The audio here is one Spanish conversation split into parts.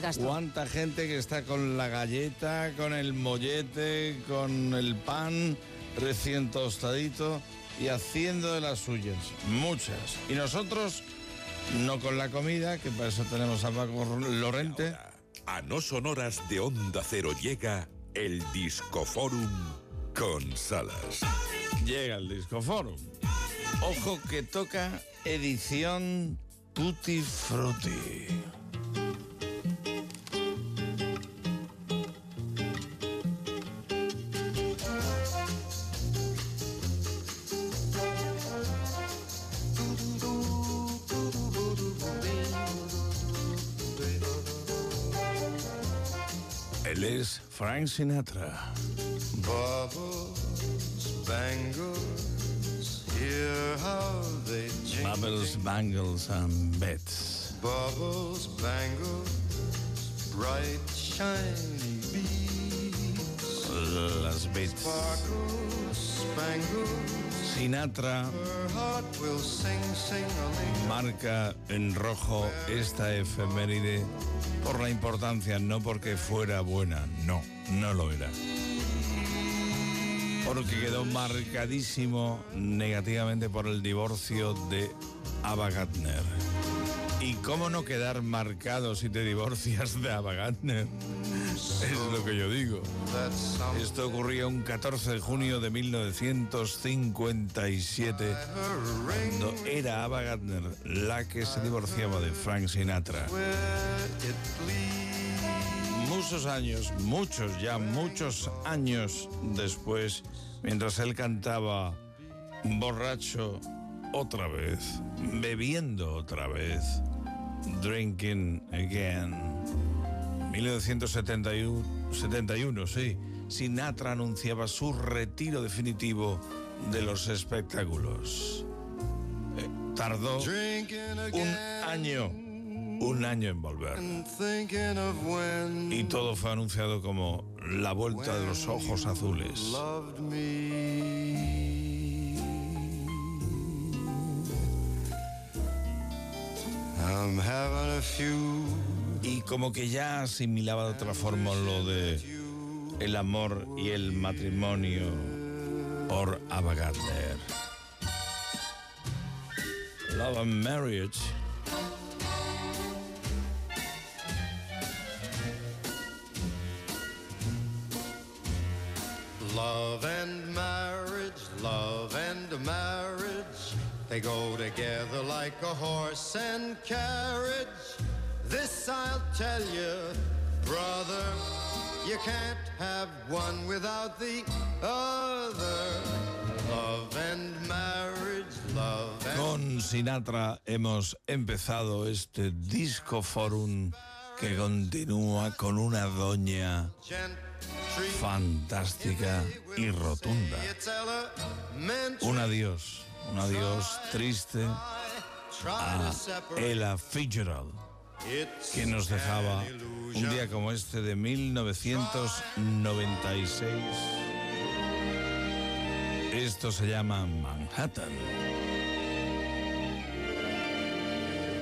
Gasto. ¿Cuánta gente que está con la galleta, con el mollete, con el pan recién tostadito y haciendo de las suyas? Muchas. Y nosotros, no con la comida, que para eso tenemos a Paco Lorente. A no sonoras de Onda Cero llega el Discoforum con Salas. Llega el Disco Forum. Ojo que toca edición Tutti Frutti. Él es Frank Sinatra. Bubbles, bangles, hear how they jingle. Bubbles, bangles and bets. Bubbles, bangles, bright, shiny beads. Las bets. Sparkles, spangles, Sinatra marca en rojo esta efeméride por la importancia, no porque fuera buena, no, no lo era. Porque quedó marcadísimo negativamente por el divorcio de Ava Gardner. ¿Y cómo no quedar marcado si te divorcias de Ava Gardner? Es lo que yo digo. Esto ocurría un 14 de junio de 1957, her ring cuando era Ava Gardner la que se divorciaba de Frank Sinatra. Muchos años, muchos ya, muchos años después, mientras él cantaba borracho otra vez, bebiendo otra vez, drinking again. 1971, 71, sí, Sinatra anunciaba su retiro definitivo de los espectáculos. Eh, tardó un año, un año en volver. Y todo fue anunciado como la vuelta de los ojos azules. I'm having a few Y como que ya asimilaba de otra forma lo de el amor y el matrimonio por Ava. Love and Marriage. love and marriage, love and marriage. They go together like a horse and carriage. This I'll tell you, brother. You can't have one without the other. Love and marriage, love and Con Sinatra hemos empezado este disco forum que continúa con una doña fantástica y rotunda. Un adiós, un adiós triste a. Ella Fitzgerald, que nos dejaba un día como este de 1996. Esto se llama Manhattan.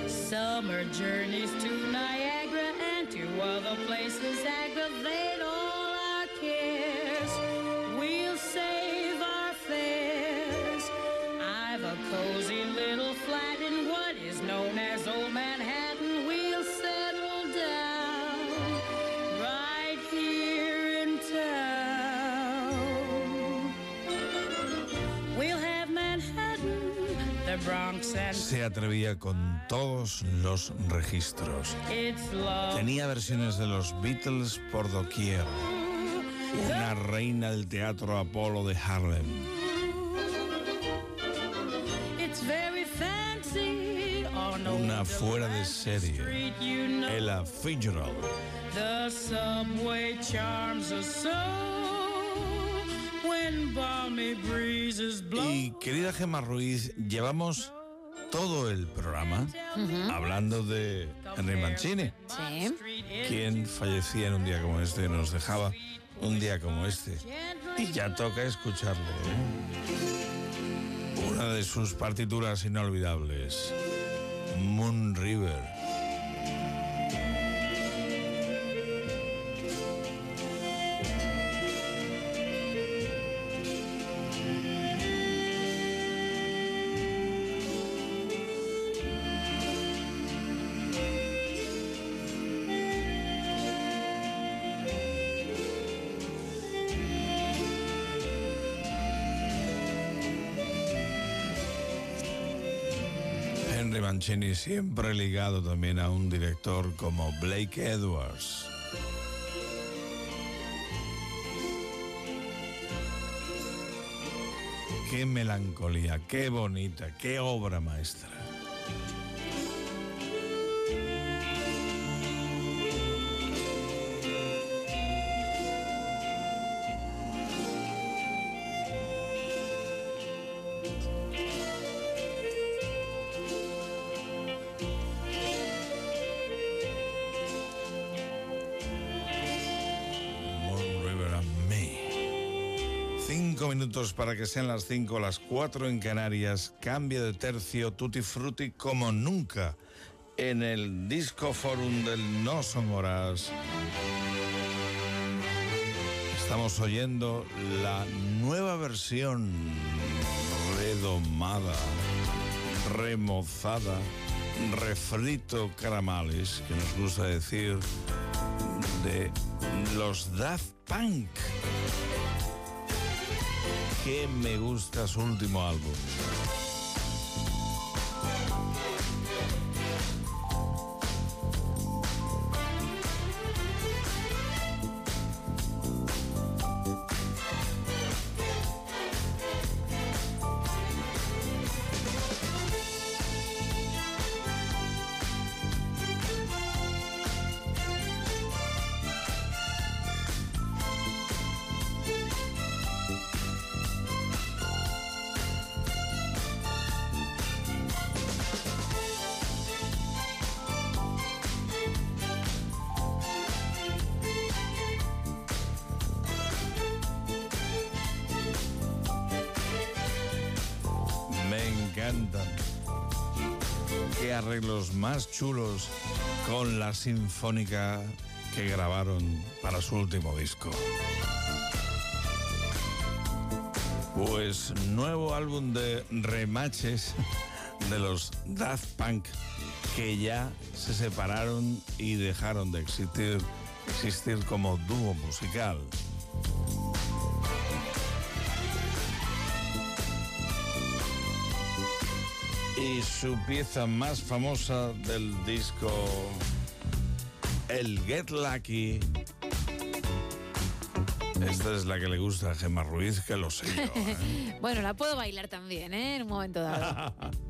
Summer journeys to Niagara and to other places aggravate Se atrevía con todos los registros. Tenía versiones de los Beatles por doquier. Una reina del teatro Apolo de Harlem. On Una fuera de serie. Ella Fitzgerald. Y querida Gemma Ruiz, llevamos todo el programa hablando de Henry Mancini, Sí. quien fallecía en un día como este, nos dejaba un día como este. Y ya toca escucharle. ¿eh? Una de sus partituras inolvidables, Moon River. Henry Mancini siempre ligado también a un director como Blake Edwards. Qué melancolía, qué bonita, qué obra maestra. Minutos para que sean las cinco, las cuatro en Canarias. Cambia de tercio Tutti Frutti como nunca en el Disco Forum del No Son Horas. Estamos oyendo la nueva versión redomada, remozada, refrito caramales, que nos gusta decir, de los Daft Punk. Que me gusta su último álbum. Qué arreglos más chulos con la sinfónica que grabaron para su último disco. Pues nuevo álbum de remaches de los Daft Punk que ya se separaron y dejaron de existir, existir como dúo musical. Y su pieza más famosa del disco, el Get Lucky. Esta es la que le gusta a Gemma Ruiz, que lo sé yo. ¿eh? Bueno, la puedo bailar también, ¿eh? En un momento dado.